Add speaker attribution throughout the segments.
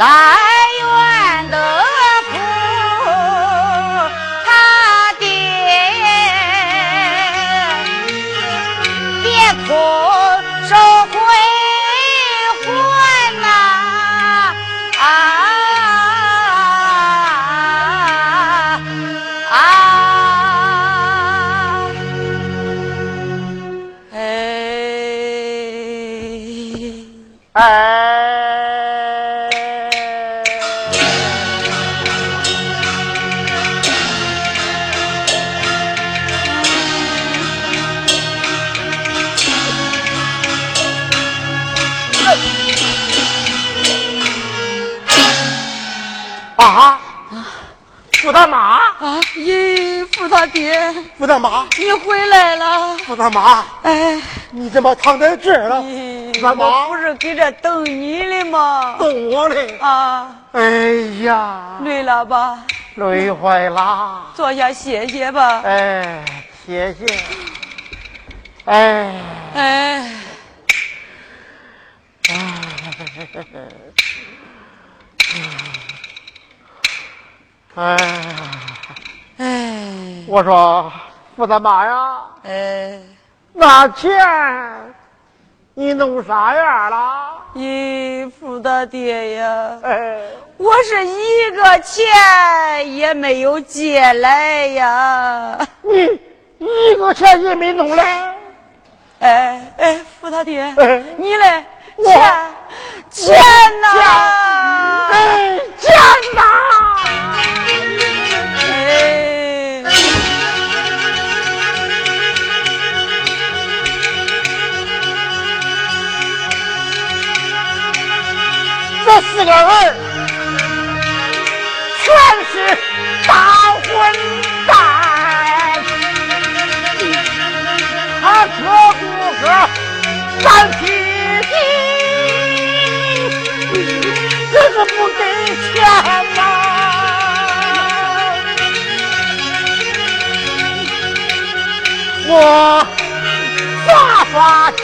Speaker 1: 来。爹，
Speaker 2: 傅大妈，
Speaker 3: 你回来了！
Speaker 2: 傅大妈，
Speaker 3: 哎，
Speaker 2: 你怎么躺在这儿了？大妈，
Speaker 3: 我不是给这等你的吗？
Speaker 2: 等我嘞！
Speaker 3: 啊！
Speaker 2: 哎呀，
Speaker 3: 累了吧？
Speaker 2: 累坏了。
Speaker 3: 坐下歇歇吧。
Speaker 2: 哎，歇歇。哎
Speaker 3: 哎。
Speaker 2: 哎，
Speaker 3: 哎，
Speaker 2: 我说傅大妈呀，
Speaker 3: 哎，
Speaker 2: 那钱你弄啥样了？
Speaker 3: 咦，傅大爹呀，
Speaker 2: 哎，
Speaker 3: 我是一个钱也没有借来呀。
Speaker 2: 你一个钱也没弄来？
Speaker 3: 哎哎，傅大爹，
Speaker 2: 哎、
Speaker 3: 你嘞？钱
Speaker 2: 钱呐！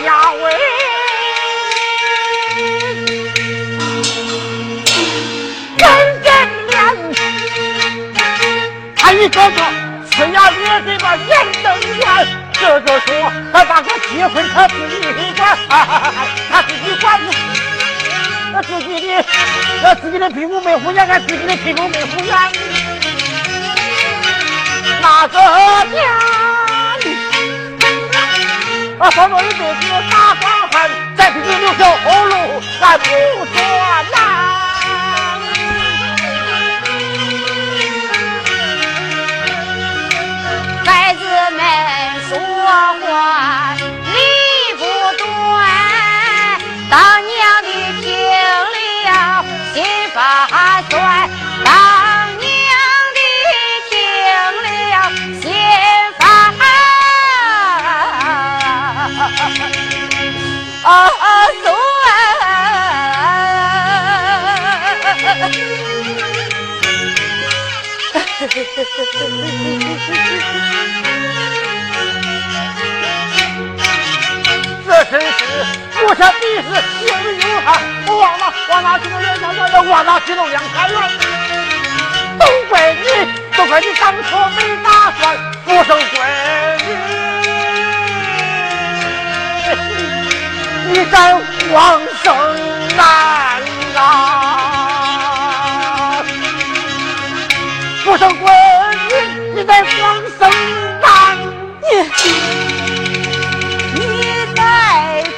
Speaker 2: 刷下位，真真脸，他一个个呲牙咧嘴把眼瞪圆，这个说他那个结婚他自己管，他自己管，他自己的他自己的屁股没敷衍，俺自己的屁股没敷衍，那个家。啊，放着一辈子大光汉，再给你留条后路，俺不说难。
Speaker 1: 孩子们说话理不断，当娘的听了心发酸，
Speaker 2: 这真是国家第一次有没有他？我忘了往哪去了两家园，往哪去了两家园？都怪你，都怪你当初没打算不生闺女，你敢妄生男啊！不不生棍，你你在放生当，
Speaker 1: 你你在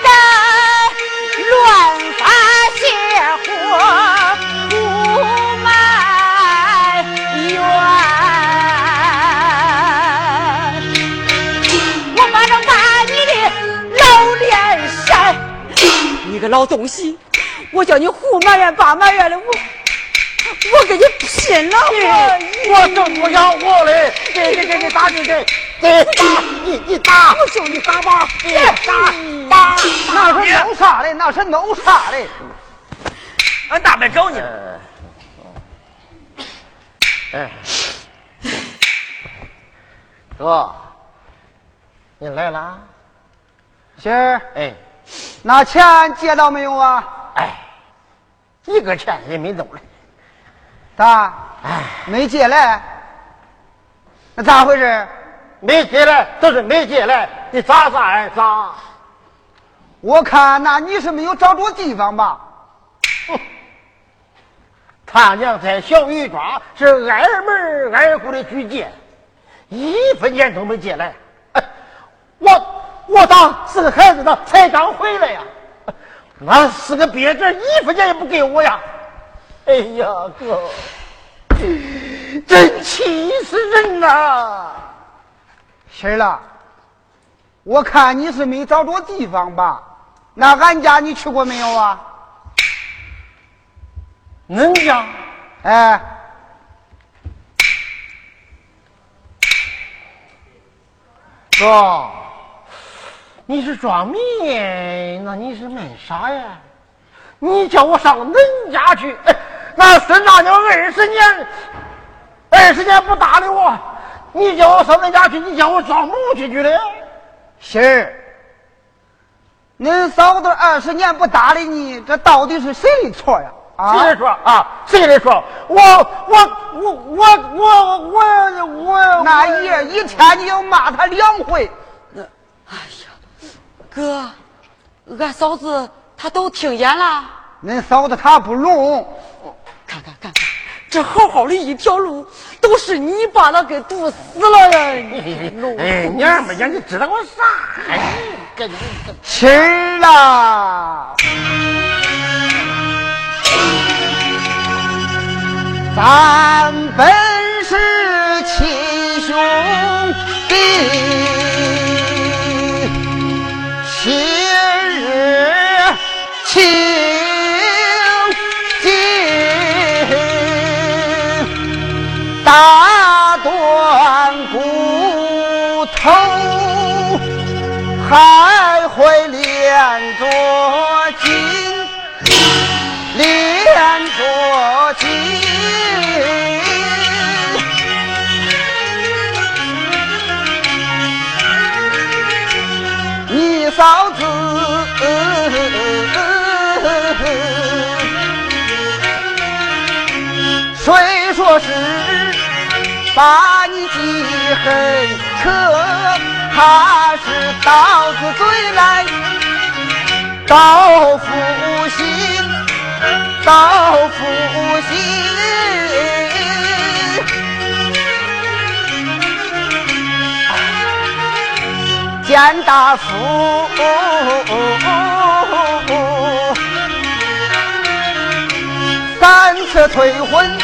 Speaker 1: 在乱发邪火，不埋怨。我马上把你的老脸扇！你个老东西，我叫你胡埋怨八埋怨的我。我跟你拼了！
Speaker 2: 我我正不要我嘞！给给给给打你给给打你你打！
Speaker 1: 我就你打吧！
Speaker 2: 打打！那是弄啥嘞？那是弄啥嘞？
Speaker 4: 俺大伯找你。
Speaker 2: 哎，哥，你来了？
Speaker 5: 媳儿，
Speaker 2: 哎，
Speaker 5: 那钱借到没有啊？
Speaker 2: 哎，一个钱也没弄嘞。
Speaker 5: 他哎，没借来，那咋回事？
Speaker 2: 没借来，都是没借来，你咋咋还咋？
Speaker 5: 我看那你是没有找着地方吧？
Speaker 2: 哼，他娘在小鱼庄是挨门挨户的去借，一分钱都没借来。我我当是个孩子呢，才刚回来呀，那是个瘪子，一分钱也不给我呀。哎呀，哥，真气死人呐！
Speaker 5: 媳儿了，我看你是没找着地方吧？那俺家你去过没有啊？
Speaker 2: 恁家？
Speaker 5: 哎，
Speaker 2: 哥，你是装迷？那你是卖啥呀？你叫我上恁家去？哎那孙大娘二十年，二十年不搭理我，你叫我上恁家去？你叫我装母去去的？
Speaker 5: 媳儿，恁嫂子二十年不搭理你，这到底是谁的错呀？啊？
Speaker 2: 谁的错啊？谁的错？我我我我我我我
Speaker 5: 那一一天你要骂他两回。
Speaker 1: 那，哎呀，哥，俺嫂子她都听见了。
Speaker 5: 恁嫂子她不聋。
Speaker 1: 看看看看，这好好的一条路，都是你把他给堵死了呀！
Speaker 2: 哎，娘们呀，你知道我啥？哎，跟
Speaker 5: 亲儿啦，咱本是亲兄弟，打断骨头，还会连着恨，可他是刀子嘴来刀斧心，刀斧心，见大夫三次退婚。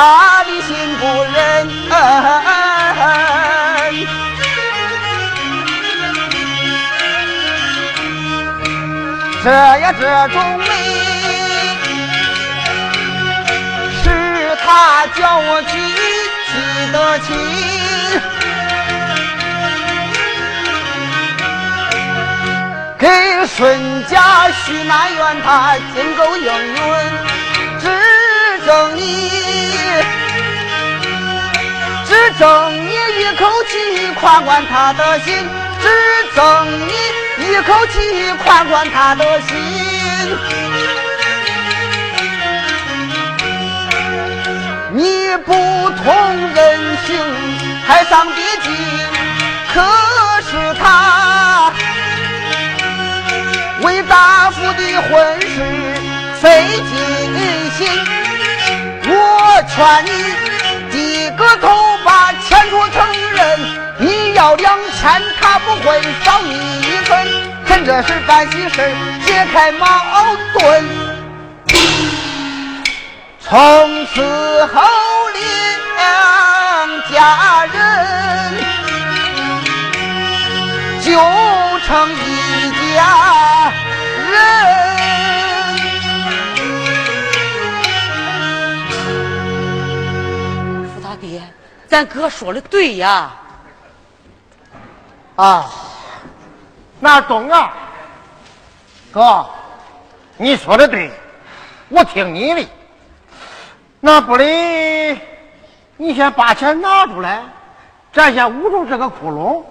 Speaker 5: 他的心不忍，这呀这种美，是他叫我去提的亲，给孙家许南院，他金够应允，只争你。只争你一口气宽宽他的心，只争你一口气宽宽他的心。你不通人性，还伤爹筋，可是他为大夫的婚事费尽心。我劝你。这是办喜事解开矛盾。从此后两家人就成一家人。
Speaker 1: 福大爹，咱哥说的对呀。
Speaker 2: 啊，那中啊，哥，你说的对，我听你的。那不哩，你先把钱拿出来，咱先捂住这个窟窿，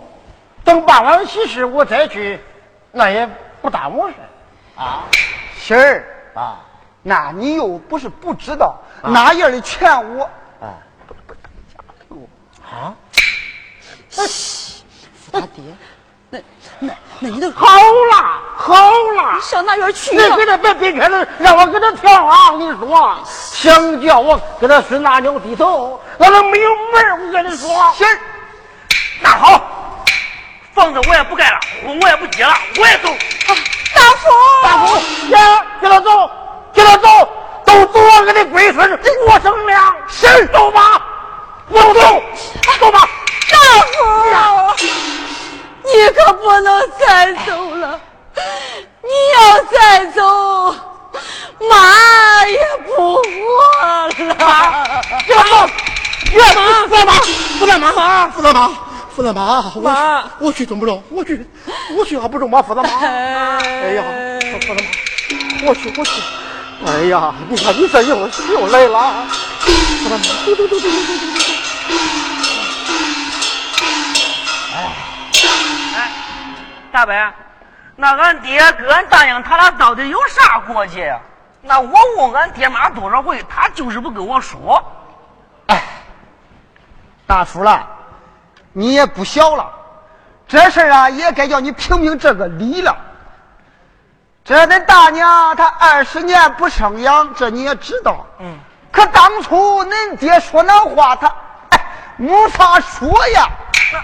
Speaker 2: 等办完喜事我再去，那也不耽误事。啊，
Speaker 5: 媳儿，
Speaker 2: 啊。
Speaker 5: 那你又不是不知道，那样的钱我。
Speaker 2: 啊。啊！
Speaker 1: 福大爹，那那那你都
Speaker 2: 好了好了
Speaker 1: 你，上哪院去
Speaker 2: 你
Speaker 1: 呀？
Speaker 2: 给他别别开了，让我给他跳啊！我跟你说，想叫我给他孙大娘低头，那都没有门儿我跟你说，
Speaker 5: 行，
Speaker 4: 那好，房子我也不盖了，婚我也不结了，我也走。
Speaker 1: 大叔，
Speaker 2: 大夫，呀，给他走，给他走，都走我给你龟孙我生粮，行走吧，我走，走吧。
Speaker 1: 大夫，你可不能再走了，你要再走，妈也不活了。
Speaker 2: 给他走，别妈，扶大妈，扶大妈，妈，扶大妈，扶老妈，我
Speaker 1: 妈
Speaker 2: 去，我去中不中？我去，我去还不中吗？扶老妈，哎呀，扶大妈，我去，我去，哎呀，你看你这又又来了，扶大妈，嘟嘟嘟嘟嘟嘟嘟嘟。
Speaker 4: 大伯，那俺爹跟俺大娘他俩到底有啥过节呀？那我问俺爹妈多少回，他就是不跟我说。
Speaker 5: 哎，大叔了，你也不小了，这事儿啊也该叫你评评这个理了。这恁大娘她二十年不生养，这你也知道。
Speaker 4: 嗯。
Speaker 5: 可当初恁爹说那话，他哎没法说呀。
Speaker 6: 养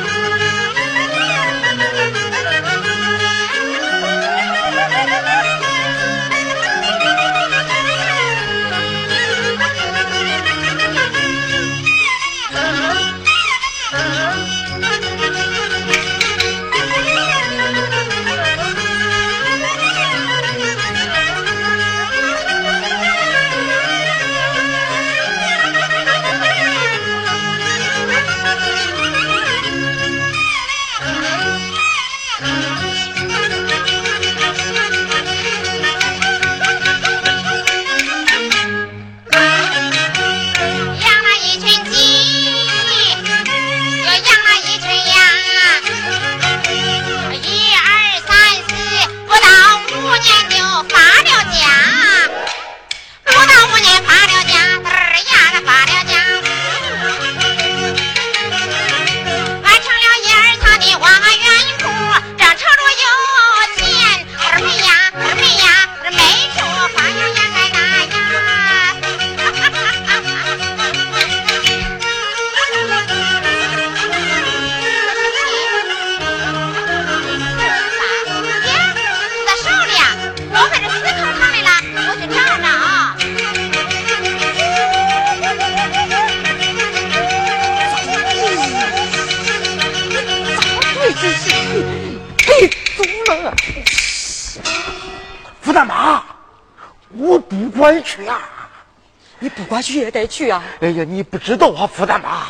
Speaker 6: 去
Speaker 1: 也得去啊！
Speaker 2: 哎呀，你不知道啊，福大妈，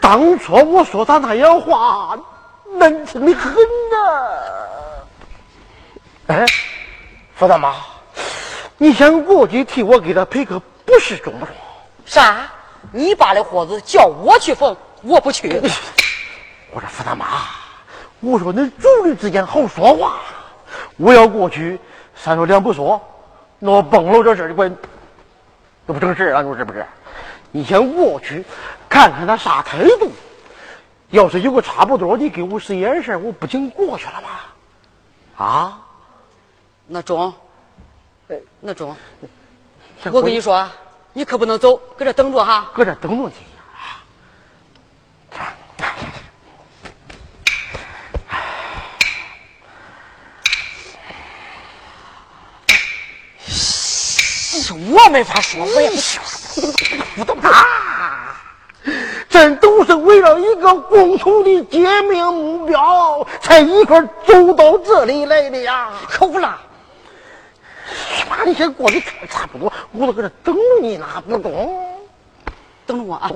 Speaker 2: 当初我说他那样话，难听的很呐、哎，福大妈，你先过去替我给他赔个不是中不中？
Speaker 1: 啥？你爸的货子叫我去缝，我不去。
Speaker 2: 我说福大妈，我说恁妯娌之间好说话，我要过去，三说两不说，那我崩了这事儿就关，这不正事儿了，你说是不是？你先过去看看他啥态度，要是有个差不多，你给我使眼神，我不就过去了吗？啊？
Speaker 1: 那中，那中，我跟你说啊，你可不能走，搁这等着哈。
Speaker 2: 搁这等着去。
Speaker 1: 我没法说，我也不说。
Speaker 2: 不懂啊！咱都是为了一个共同的革命目标，才一块走到这里来的呀！
Speaker 1: 口了，
Speaker 2: 把你先过去看差不多，我都搁这等着你呢，不懂？
Speaker 1: 等着我啊！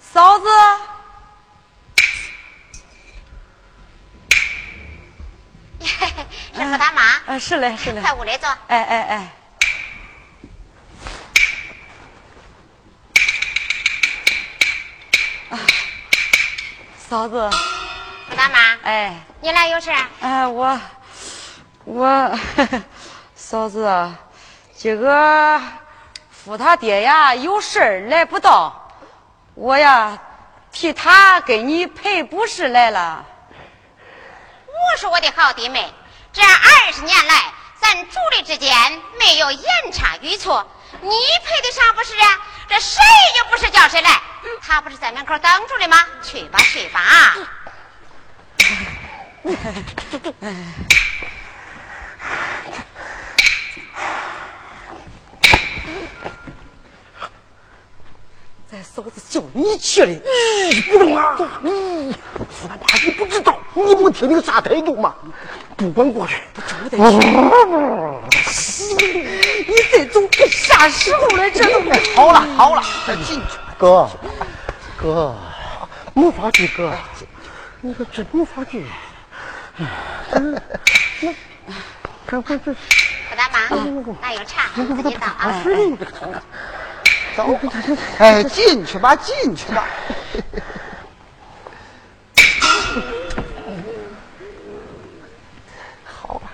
Speaker 1: 嫂子，
Speaker 6: 是和他妈，
Speaker 1: 呃，是嘞，是嘞。
Speaker 6: 快屋里坐。
Speaker 1: 哎哎哎，啊，嫂子，
Speaker 6: 和他妈，
Speaker 1: 哎，
Speaker 6: 你来有事？
Speaker 1: 哎，我我 嫂子，啊今个夫他爹呀有事儿来不到，我呀替他给你赔不是来了。
Speaker 6: 我是我的好弟妹，这二十年来，咱主力之间没有言差语错，你配得上不是啊？这谁又不是叫谁来？他不是在门口等着的吗？去吧，去吧。
Speaker 1: 咱嫂子叫你去的，
Speaker 2: 不懂啊！嗯，他妈你不知道，你不听听啥态度吗？不管过去，
Speaker 1: 我得去。你再走，啥时候来？这都
Speaker 5: 好了好了，再进去。
Speaker 2: 哥，哥，没法去，哥，你可真没法去。嗯，那这不这
Speaker 6: 和他妈，那有茶，自己倒啊。
Speaker 5: 走，哎，进去吧，进去吧。
Speaker 2: 好了，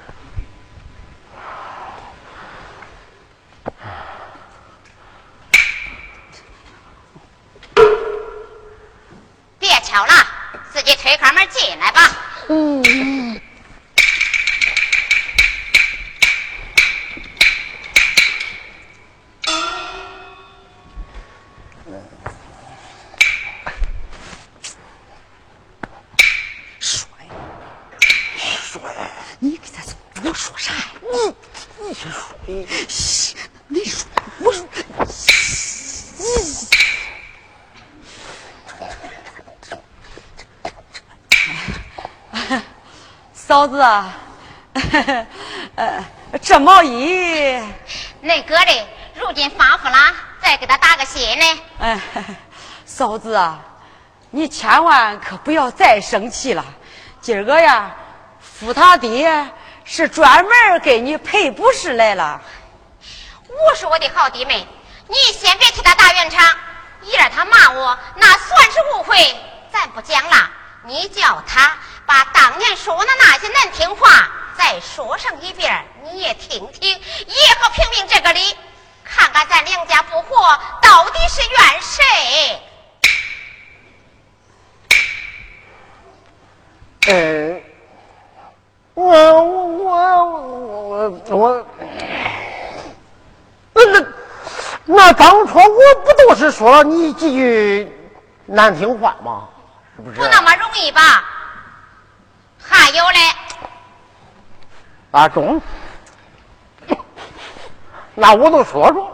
Speaker 6: 别敲了，自己推开门进来吧。
Speaker 1: 说呀，说呀，你给他说，我说啥呀？
Speaker 2: 你先说，
Speaker 1: 嘘你说，我说，嫂子啊，呃，这毛衣，
Speaker 6: 那哥的，如今发福了，再给他打个新呢。
Speaker 1: 哎，嫂子啊，你千万可不要再生气了。今儿个呀，夫他爹是专门给你赔不是来了。
Speaker 6: 我是我的好弟妹，你先别替他打圆场，一儿他骂我，那算是误会，咱不讲了。你叫他把当年说的那些难听话再说上一遍，你也听听，也好评评这个理，看看咱两家不和到底是怨谁。
Speaker 2: 嗯，我我我我，那那那当初我不都是说了你几句难听话吗？是不是？
Speaker 6: 不那么容易吧？还有嘞，
Speaker 2: 啊中，那我都说说。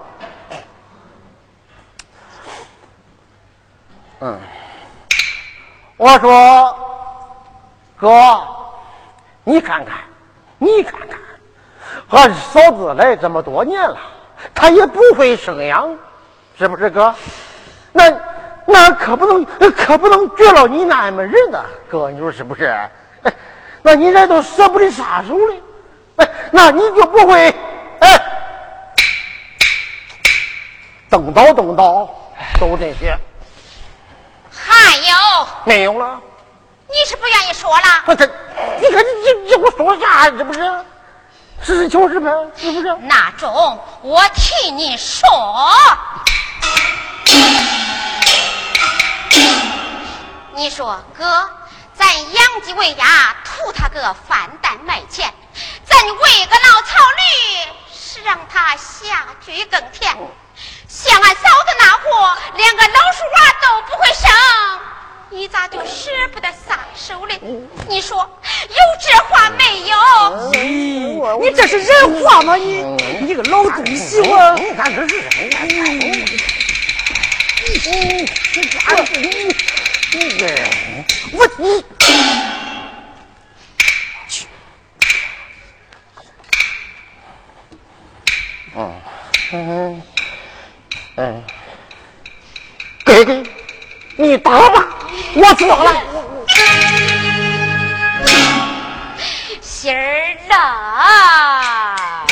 Speaker 2: 嗯，我说哥，你看看，你看看，俺嫂子来这么多年了，她也不会生养，是不是哥？那那可不能，可不能绝了你那么人呐，哥，你说是不是？哎，那你这都舍不得撒手了，哎，那你就不会哎，蹬倒蹬倒，都这些
Speaker 6: 还有，
Speaker 2: 没有了。
Speaker 6: 你是不愿意说了？
Speaker 2: 不是，你看你这这我说啥？这不是实事求是呗？是不是？
Speaker 6: 那中，我替你说。你说哥，在咱养鸡喂鸭，图他个饭蛋卖钱；咱喂个老草驴，是让他下居耕田。像俺嫂子那货，连个老鼠娃都不会生，你咋就舍不得撒手嘞？你说有这话没有？
Speaker 1: 咦，你这是人话吗？你你个老东西我！
Speaker 2: 你看这哎，我你去，
Speaker 1: 哦，嗯
Speaker 2: 哎，哥哥，你打吧，我知了，
Speaker 6: 心儿啊。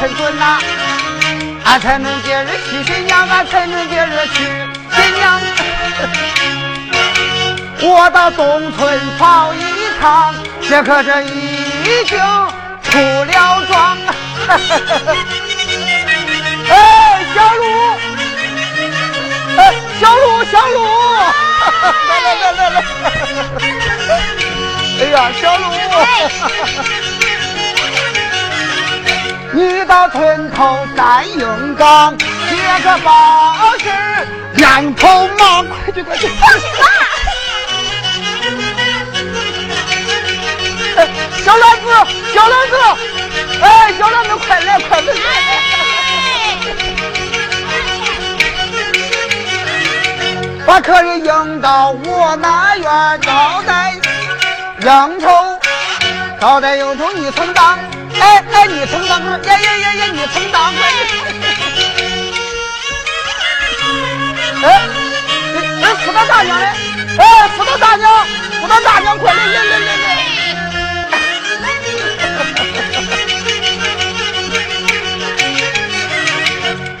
Speaker 5: 村村呐，俺才能接日去新娘，俺才能接日去新娘。我到东村跑一趟，这可这已经出了庄。哎，小鹿，哎，小鹿，小鹿，来来来来来，哎呀，小鹿。你到村头站硬杠，接个报信儿，连头忙，快去快去！
Speaker 7: 放心吧。
Speaker 5: 小篮子，小篮子，哎，小篮子，快来快来！把客人迎到我那院，招待应头，招待应头你承当。哎哎，你充当官，呀呀呀呀，你充当官。哎，哎，扶到大娘嘞！哎，扶到大娘，扶到大娘，快来来来来来！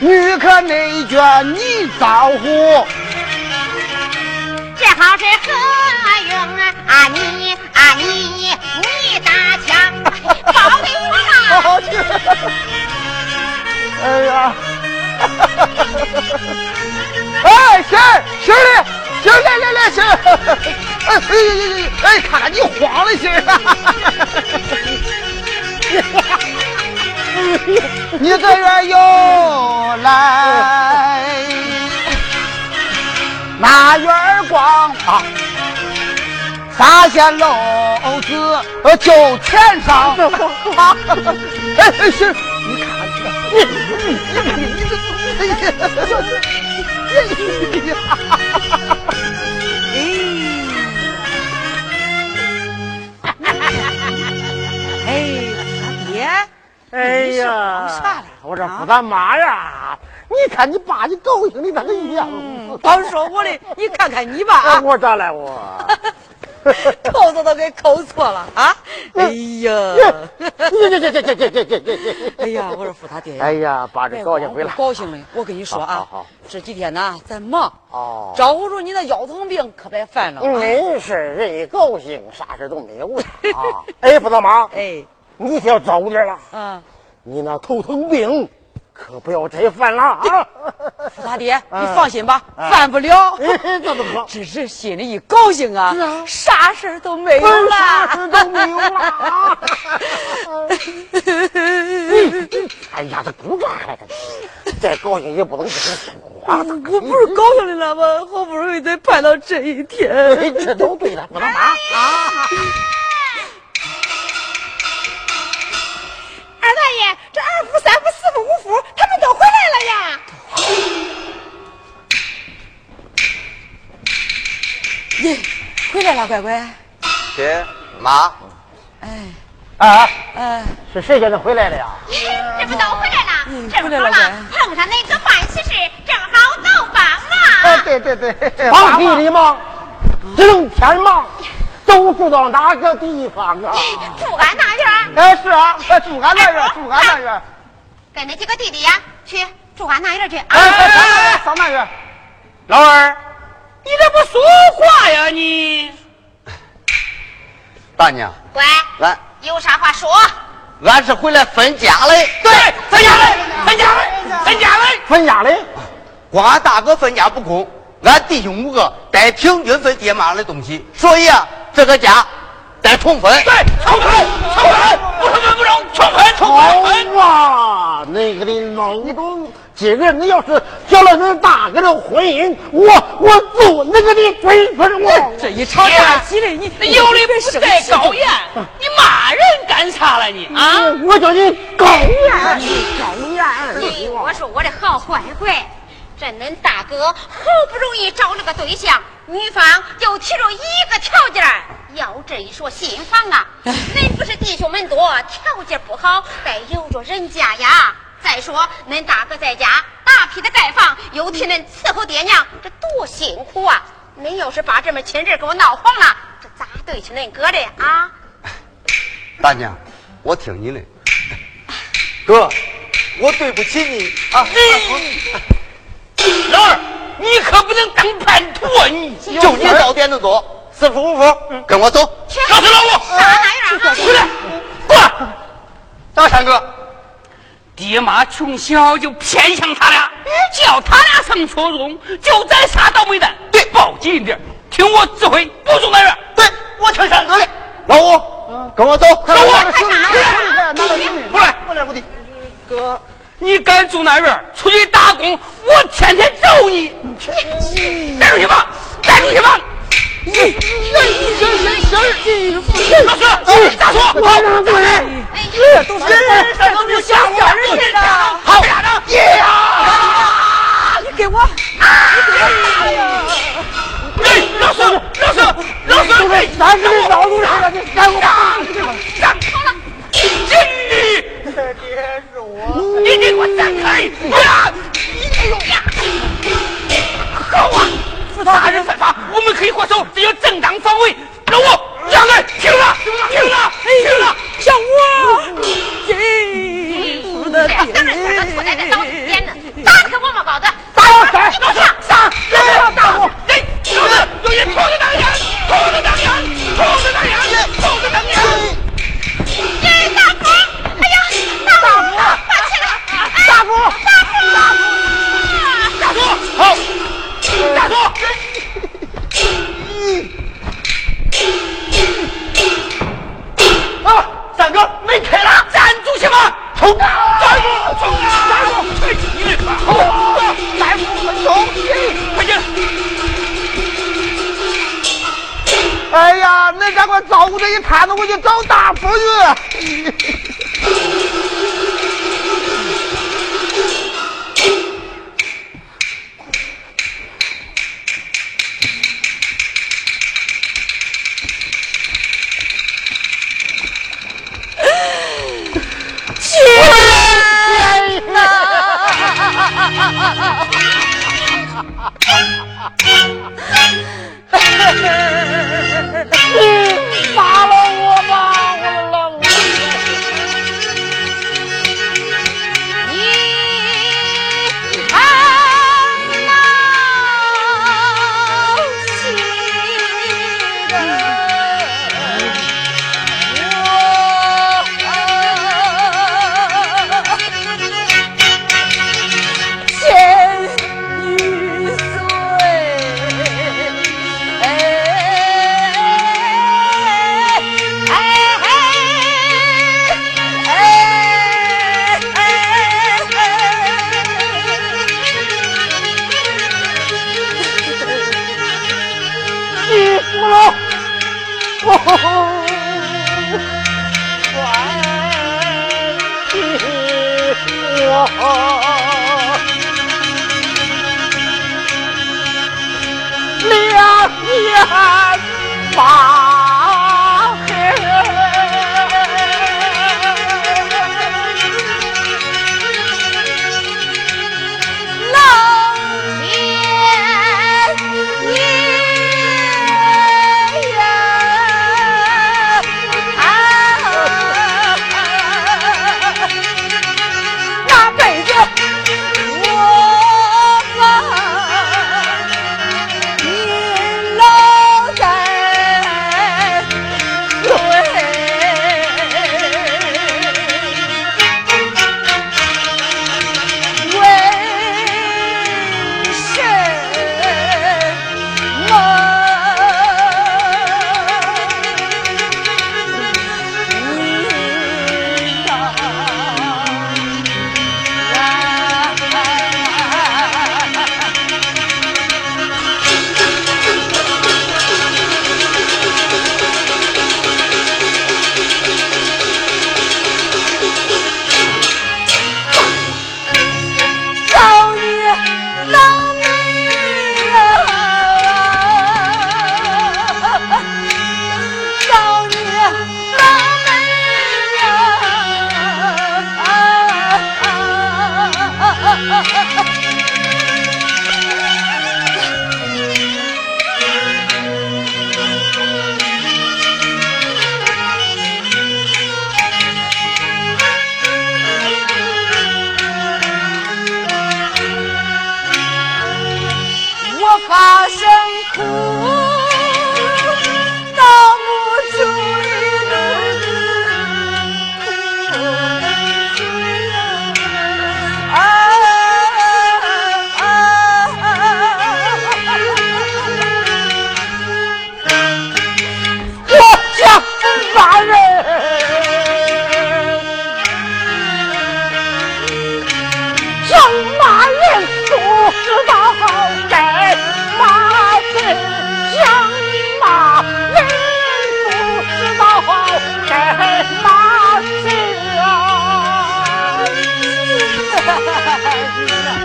Speaker 5: 女可内眷，你招呼。
Speaker 7: 这好是何用啊？你啊你你打枪。
Speaker 5: 好去。哎呀！哎，婶儿，婶儿嘞，婶儿来来来，婶儿。哎哎哎哎哎，看看你慌了，婶儿。你这边又来。那月光啊，发现老子就天上。哎哎是，你看看，你你你你这，哎呀，哎呀，
Speaker 6: 哎，哎，爹，哎呀，我这不他妈呀！
Speaker 2: 你看你爸，你高兴的那个样子。
Speaker 1: 光说我的，你看看你爸，
Speaker 2: 我咋了我？
Speaker 1: 扣子都给扣错了啊！哎呀，
Speaker 2: 这这这这这这这这！
Speaker 1: 哎呀，我说福他爹呀！
Speaker 2: 哎呀，把这高兴回来，
Speaker 1: 高兴了。我跟你说啊，这几天呢咱忙，
Speaker 2: 哦，
Speaker 1: 招呼住你那腰疼病可别犯了。
Speaker 2: 真是，人高兴，啥事都没有了啊。哎，福大妈，
Speaker 1: 哎，
Speaker 2: 你可要顾点了。
Speaker 1: 啊，
Speaker 2: 你那头疼病。可不要再犯了啊！
Speaker 1: 富大爹，你放心吧，犯不了。
Speaker 2: 这么好，
Speaker 1: 只是心里一高兴啊，啥事都没有了，
Speaker 2: 啥事都没有了。哎呀，这鼓掌还再高兴也不能这么说话。
Speaker 1: 我不是高兴的了吗？好不容易才盼到这一天。
Speaker 2: 这都对了，我他妈啊！
Speaker 8: 大爷，这二夫、三夫、四夫、五夫，他们都回来了呀！
Speaker 1: 耶，回来了，乖乖。
Speaker 5: 爹妈，
Speaker 1: 哎，
Speaker 2: 啊，
Speaker 1: 哎，
Speaker 2: 是谁现在回来了呀？
Speaker 6: 这不都回来了？正好
Speaker 1: 了，
Speaker 6: 碰上那个办喜事，正好都帮忙。
Speaker 5: 哎，对对对，
Speaker 2: 帮地里忙，整天忙。都住到哪个地方啊？
Speaker 6: 住俺那院。
Speaker 5: 哎，是啊，住俺那院，住俺那院。
Speaker 6: 跟那几个弟弟呀，去住俺那院去。
Speaker 5: 哎哎哎，上那院。
Speaker 4: 老二，你这不说话呀你？
Speaker 5: 大娘。
Speaker 6: 乖。
Speaker 5: 来。
Speaker 6: 有啥话说？
Speaker 5: 俺是回来分家嘞。
Speaker 4: 对，分家嘞，分家嘞，分家嘞，
Speaker 2: 分家嘞。
Speaker 5: 光俺大哥分家不空，俺弟兄五个得平均分爹妈的东西，所以啊。这个家得重分，
Speaker 4: 对，重分，重分，不重分不中，重分，重分。
Speaker 2: 哇，那个的老公，今个你要是结了恁大哥的婚姻，我我揍那个的准分我。
Speaker 1: 这一吵架起来，你
Speaker 4: 有理不在高言，你骂人干啥了你啊？
Speaker 2: 我叫你高言，高言。
Speaker 6: 我说我的好乖乖。这恁大哥好不容易找了个对象，女方就提出一个条件要这一说新房啊，恁不是弟兄们多，条件不好，得由着人家呀。再说恁大哥在家大批的盖房，又替恁伺候爹娘，这多辛苦啊！恁要是把这门亲事给我闹黄了，这咋对起恁哥的啊？
Speaker 5: 大娘，我听你的，哥，我对不起你啊。
Speaker 4: 老二，你可不能当叛徒啊！你
Speaker 5: 就你早点子多，四夫五夫，跟我走。
Speaker 4: 告诉老五，
Speaker 6: 啥玩意儿？
Speaker 4: 回来，过来。
Speaker 5: 大山哥，
Speaker 4: 爹妈从小就偏向他俩，叫他俩上初中就咱仨倒霉蛋。对，抱紧一点，听我指挥，不住那院。
Speaker 5: 对，我听山哥的。老五，跟我走。
Speaker 4: 老五，
Speaker 5: 过来，过来，我的。
Speaker 4: 哥。你敢住那院出去打工，我天天揍你！带出去吧，带出去吧！你，行行行行，老师，大叔，
Speaker 2: 我拿过来。
Speaker 4: 哎，都是人生都是吓唬人的。好！
Speaker 1: 你给我！
Speaker 4: 哎呀！哎，老师，老师，老师，
Speaker 2: 咱是老路上了，你赶快
Speaker 4: 站好了，进。
Speaker 2: 爹是我，
Speaker 4: 你给我站开！呀，好啊，杀人犯法，我们可以还手，只要正当防卫。老五，让开，停了，停了，停了！
Speaker 1: 小五，进，
Speaker 6: 的爹，当然是个错在在刀子边呢，打开我们包子，
Speaker 2: 打我谁？
Speaker 6: 老
Speaker 2: 师，杀！别打我！
Speaker 4: 哎，老子有人偷着当烟，偷着当烟，偷着当烟，偷着当烟。
Speaker 2: 大夫，
Speaker 6: 大夫，
Speaker 2: 大夫，
Speaker 4: 大叔，好，大叔，
Speaker 2: 啊，三哥没开了，
Speaker 4: 站住行吗，
Speaker 2: 冲！
Speaker 4: 大夫，冲啊！
Speaker 2: 大夫，
Speaker 4: 你们
Speaker 2: 好，大夫，快走，
Speaker 4: 快点！
Speaker 5: 哎呀，那赶快照顾这一摊子，我去找大夫去。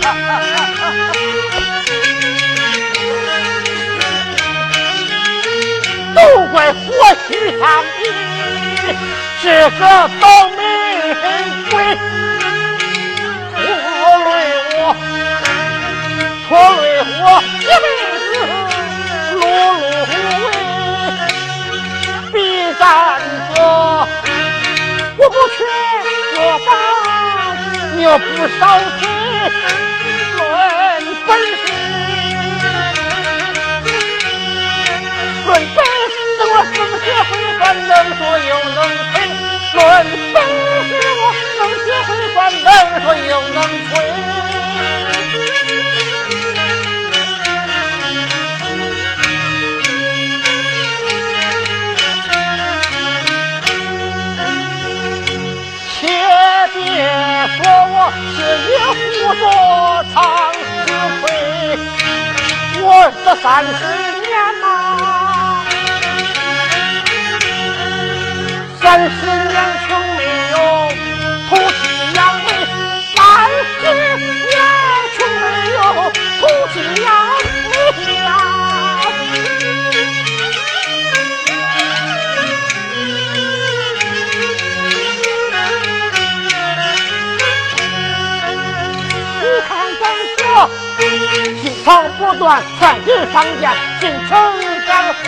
Speaker 2: 都怪我许上你这个倒霉鬼，拖累我，拖累我一辈子碌碌无为。比咱哥，我不缺我爸，你不少嘴本事。论本事，我能学会管，能说又能吹；论本事，我能学会管，能说又能吹。且别说我是一胡作长，这三十年呐、三十不断，劝人上谏，进城赶回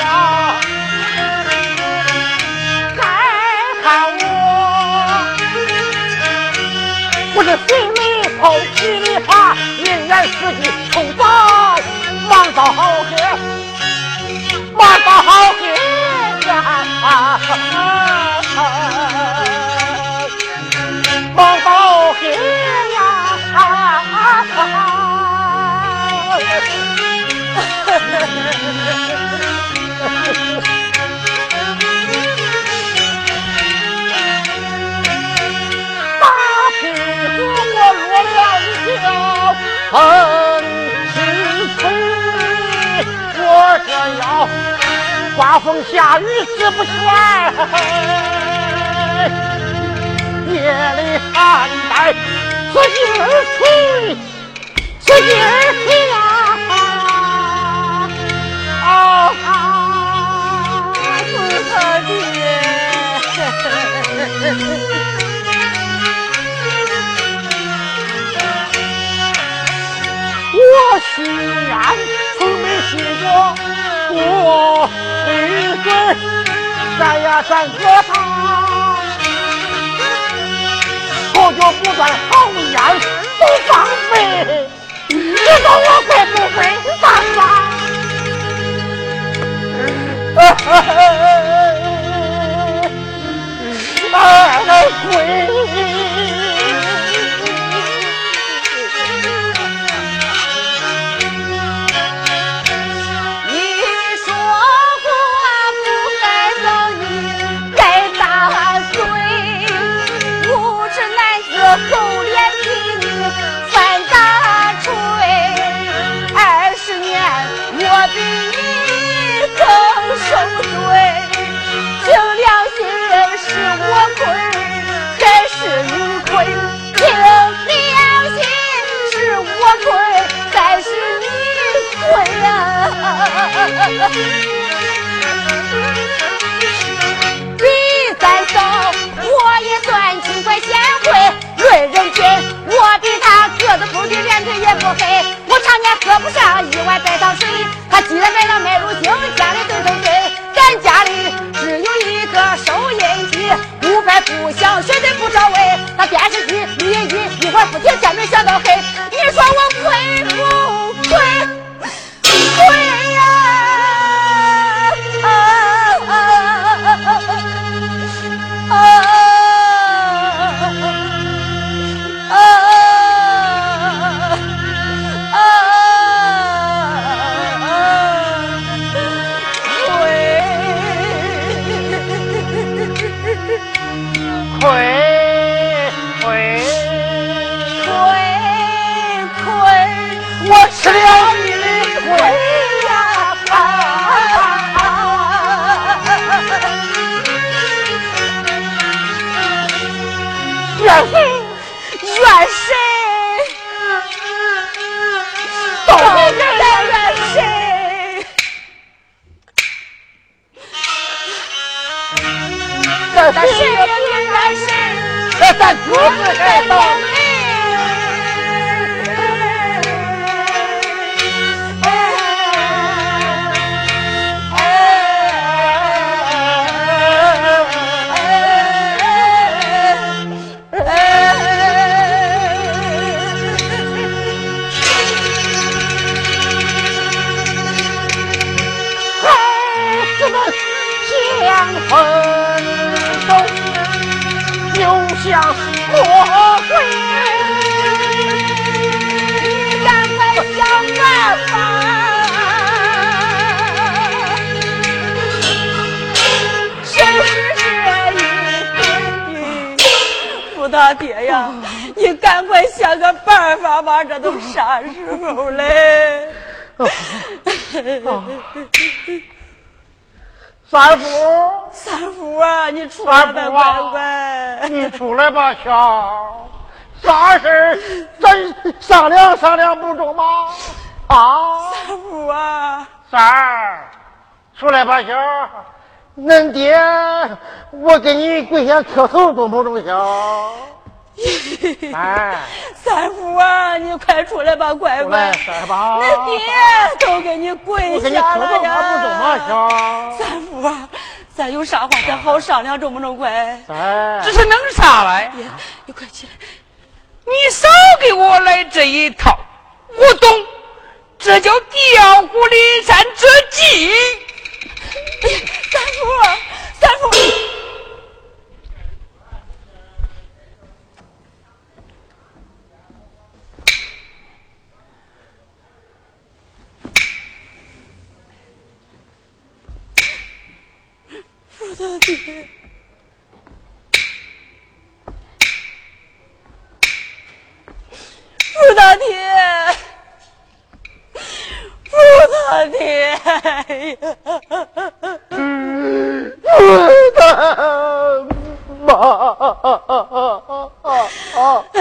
Speaker 2: 呀。再看我，我这心里头噼里啪，人言实际，冲早刮风下雨志不衰，夜里寒来随劲吹，随劲吹啊！啊，菩萨爹，我虽然从没学过，
Speaker 1: 山歌唱，好久不断好烟不放飞，你说我会不会犯法？哎，鬼！
Speaker 2: 这都啥时候嘞？
Speaker 1: 三福，
Speaker 2: 三福啊，你出来吧，乖乖，
Speaker 1: 你出来吧，小，啥事儿？咱商量商量不中吗？啊，
Speaker 2: 三福啊，
Speaker 1: 三儿，出来吧，小，恁爹，我给你跪下磕头，中不中，小？哎，
Speaker 2: 三福啊，你快出来吧，乖乖！
Speaker 1: 三吧，
Speaker 2: 恁爹都给你跪下了
Speaker 1: 呀！
Speaker 2: 三福啊，咱有啥话咱好商量，中不中，乖？
Speaker 1: 哎，
Speaker 4: 这是弄啥来？
Speaker 2: 你快起来！
Speaker 4: 你少给我来这一套，我懂，这叫调虎离山之计。
Speaker 2: 哎呀三福，三福。大爹，大爹，傅大爹，
Speaker 1: 呀大妈，
Speaker 2: 哎。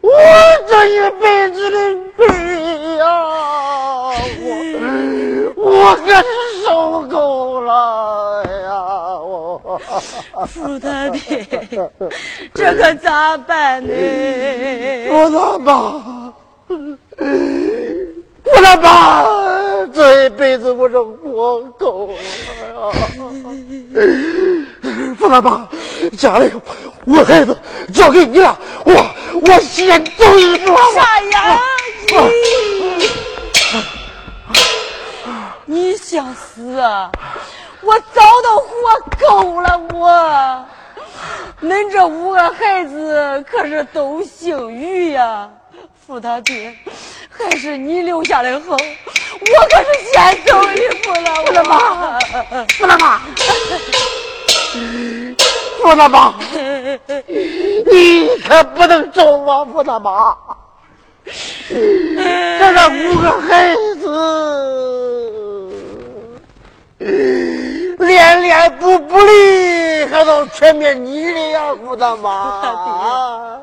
Speaker 2: 我这一辈子的罪呀，我我可是受够了呀！我
Speaker 1: 傅大爹，这可咋办呢？
Speaker 2: 我他妈，我他妈，这一辈子我是活够了呀！傅大妈，家里我孩子交给你了，我我先走了步。
Speaker 1: 啥呀？你你想死啊？我早都活够了，我。恁这五个孩子可是都姓于呀，傅他爹，还是你留下来好。我可是先走一步了，我的妈！
Speaker 2: 我的妈，我的妈，你可不能走啊，我的妈！这个五个孩子，恋恋不不利，还都全面你的呀，傅大妈！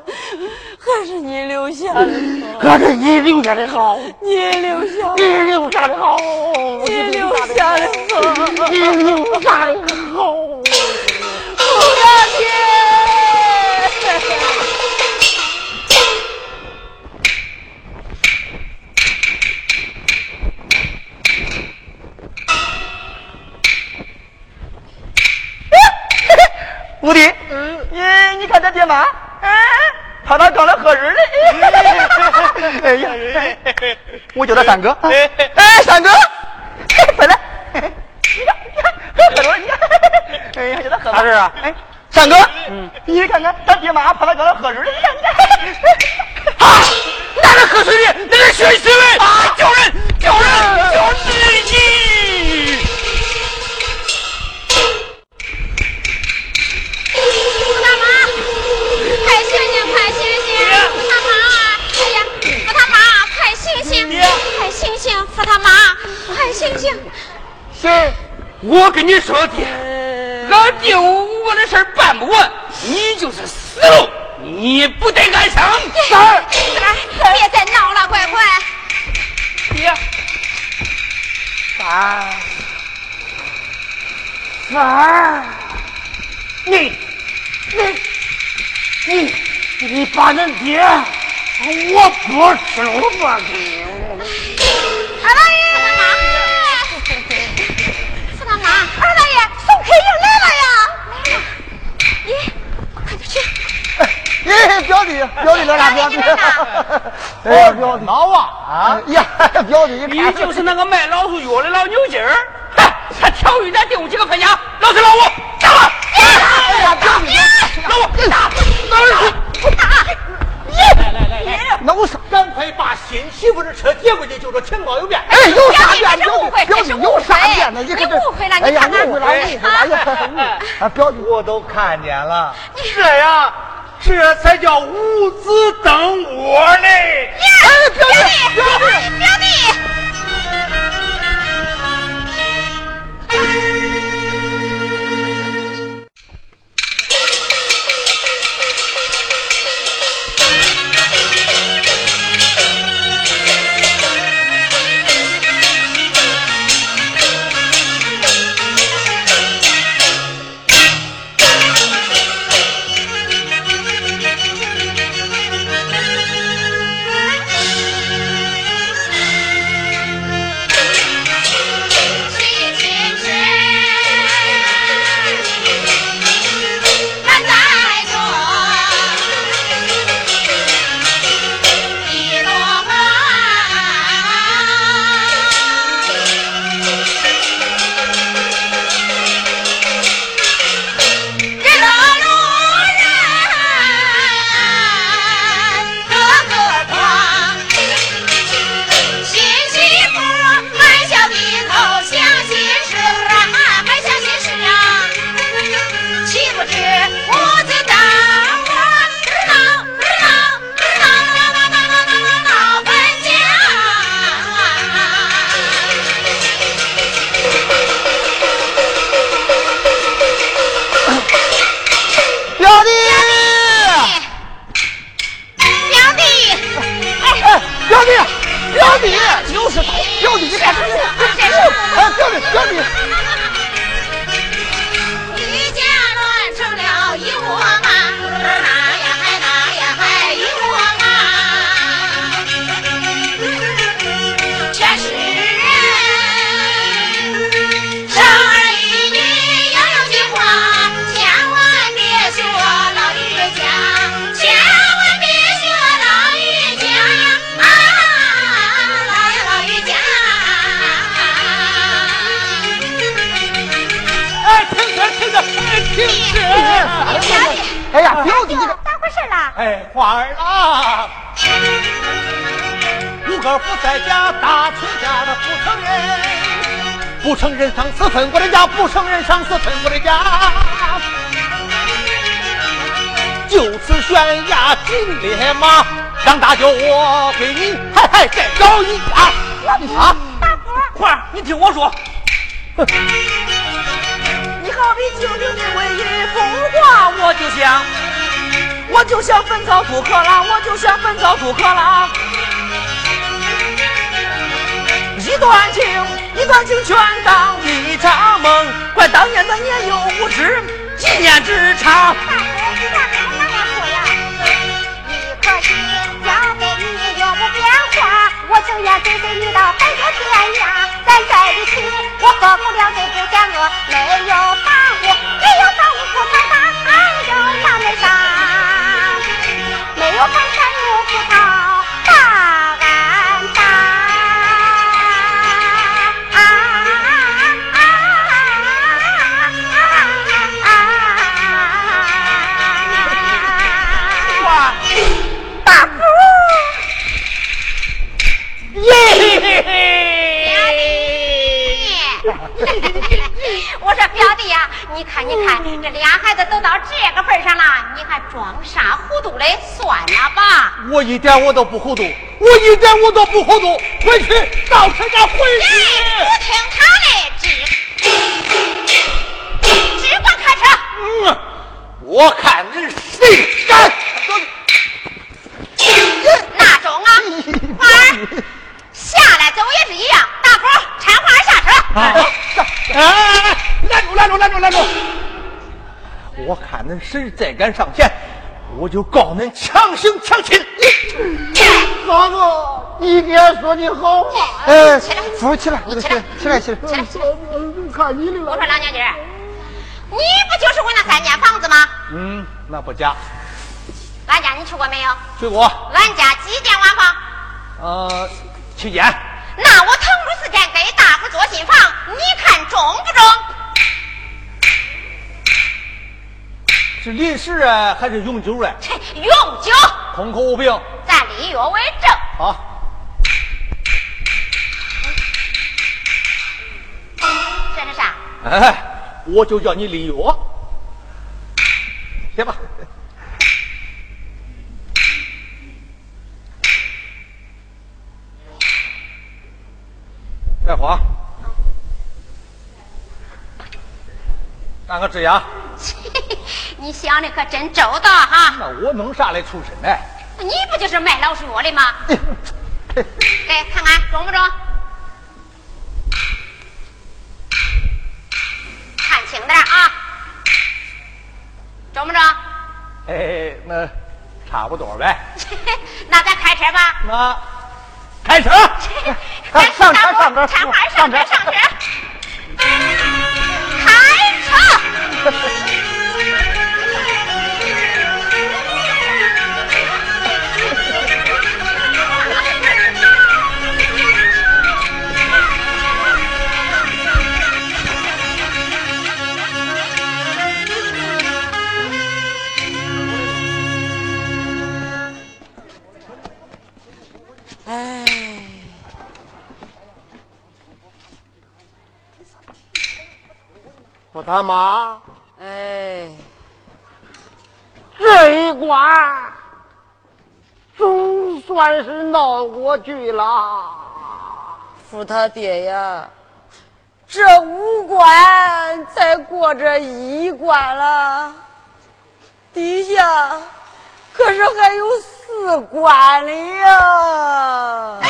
Speaker 1: 还是你留下的好，
Speaker 2: 还是你留下的好，
Speaker 1: 你留下，
Speaker 2: 你留下的好，
Speaker 1: 你留下的好，
Speaker 2: 你留下的好。
Speaker 1: 傅大爹。
Speaker 4: 爹妈，嗯，他那刚来喝水呢。哎呀，我叫他三哥。哎，三哥，回来。你看，你看，喝多了，你看。哎呀，叫他喝。啥事啊？哎，三哥，嗯，你看看他爹妈，他那刚来喝水呢。你看，你看。啊，哪来喝水的？那是学习我跟你说爹，俺爹我的事儿办不完，你就是死了，你不得安生。
Speaker 6: 三儿，别再闹了，乖乖。
Speaker 4: 爹，
Speaker 2: 三儿，三儿，你，你，你，你把恁爹，我不吃了，我不给。
Speaker 6: 二大爷，爷，宋开英来了呀！来了，咦，快点去！
Speaker 5: 哎，表弟，表弟来了，表弟。哎，表弟，
Speaker 2: 老王啊，
Speaker 5: 呀，表弟，
Speaker 4: 你就是那个卖老鼠药的老牛筋儿，嗨，他挑鱼咱定几个分家？老实老五，打吧！
Speaker 5: 哎呀，表弟，
Speaker 4: 老五，打，打，
Speaker 2: 来来
Speaker 5: 那我啥？
Speaker 2: 赶快把新媳妇的车接过去，就说情况有变。
Speaker 5: 哎，有啥变？
Speaker 6: 表弟
Speaker 5: 表弟有啥变呢？
Speaker 6: 你
Speaker 5: 看这
Speaker 6: 误会了，
Speaker 5: 哎呀，误会了，误会了！哎呀，啊，表弟，
Speaker 2: 我都看见了，这呀，这才叫五子登窝嘞！
Speaker 6: 哎，表弟，表弟，表弟。
Speaker 9: 在家，大出家的不承认，不承认上次分我的家，不承认上次分我的家，就此悬崖金烈马，让大舅我给你还还再找一家。啊，花儿，你听我说。
Speaker 4: 你好比九九的为一风华，我就想，我就想焚草屠客郎，我就想焚草屠客郎。一段情，一段情全当一场梦，怪当年的年幼无知，一念之差。
Speaker 6: 大哥，你咋跟我那样说呀？一颗心交给你，永不变化。我情愿追随你到海角天涯。咱在一起，我喝不了醉不嫌饿，没有房屋，没有房屋葡萄大，还有杨梅沙，没有盘山有葡萄 我说表弟呀、你看，你看，这俩孩子都到这个份上了，你还装啥糊涂嘞？算了吧。
Speaker 9: 我一点我都不糊涂，我一点我都不糊涂，回去到他家回
Speaker 6: 哎，
Speaker 9: 去。
Speaker 6: 不听他的，只只管开车。
Speaker 9: 嗯，我看你谁敢！
Speaker 6: 那中啊，花儿下来走也是一样，大伙儿搀花儿下车。
Speaker 9: 啊！哎哎哎！拦住！拦住！拦住！拦住！我看恁谁再敢上前，我就告恁强行强亲。
Speaker 2: 嫂子，你别说你好话。哎，扶起来，
Speaker 6: 你起来
Speaker 2: 起来，起来。
Speaker 6: 起来起来
Speaker 2: 看你的
Speaker 6: 我说老娘亲，你不就是我那三间房子吗？
Speaker 9: 嗯，那不假。
Speaker 6: 俺家你去过没有？
Speaker 9: 去过，
Speaker 6: 俺家几间瓦房？
Speaker 9: 呃，七间。
Speaker 6: 那我腾出时间给大伙做新房，你看中不中？
Speaker 9: 是临时啊，还是永久啊？
Speaker 6: 切永久，
Speaker 9: 空口无凭。
Speaker 6: 咱立约为证。
Speaker 9: 好，
Speaker 6: 这是啥？
Speaker 9: 哎，我就叫你立约。行吧。再花。干个这样，
Speaker 6: 你想的可真周到哈！
Speaker 9: 那我弄啥来出身呢？
Speaker 6: 你不就是卖老鼠药的吗？给看看中不中？看清点啊！中不中？
Speaker 9: 哎，那差不多呗。
Speaker 6: 那咱开车吧。
Speaker 9: 那开车。
Speaker 6: 咱
Speaker 2: 上车上车
Speaker 6: 搀花上车上车。开车。
Speaker 2: 他妈
Speaker 4: 哎，
Speaker 2: 这一关总算是闹过去了。
Speaker 4: 扶他爹呀，这五关才过这一关了，底下可是还有四关呢呀！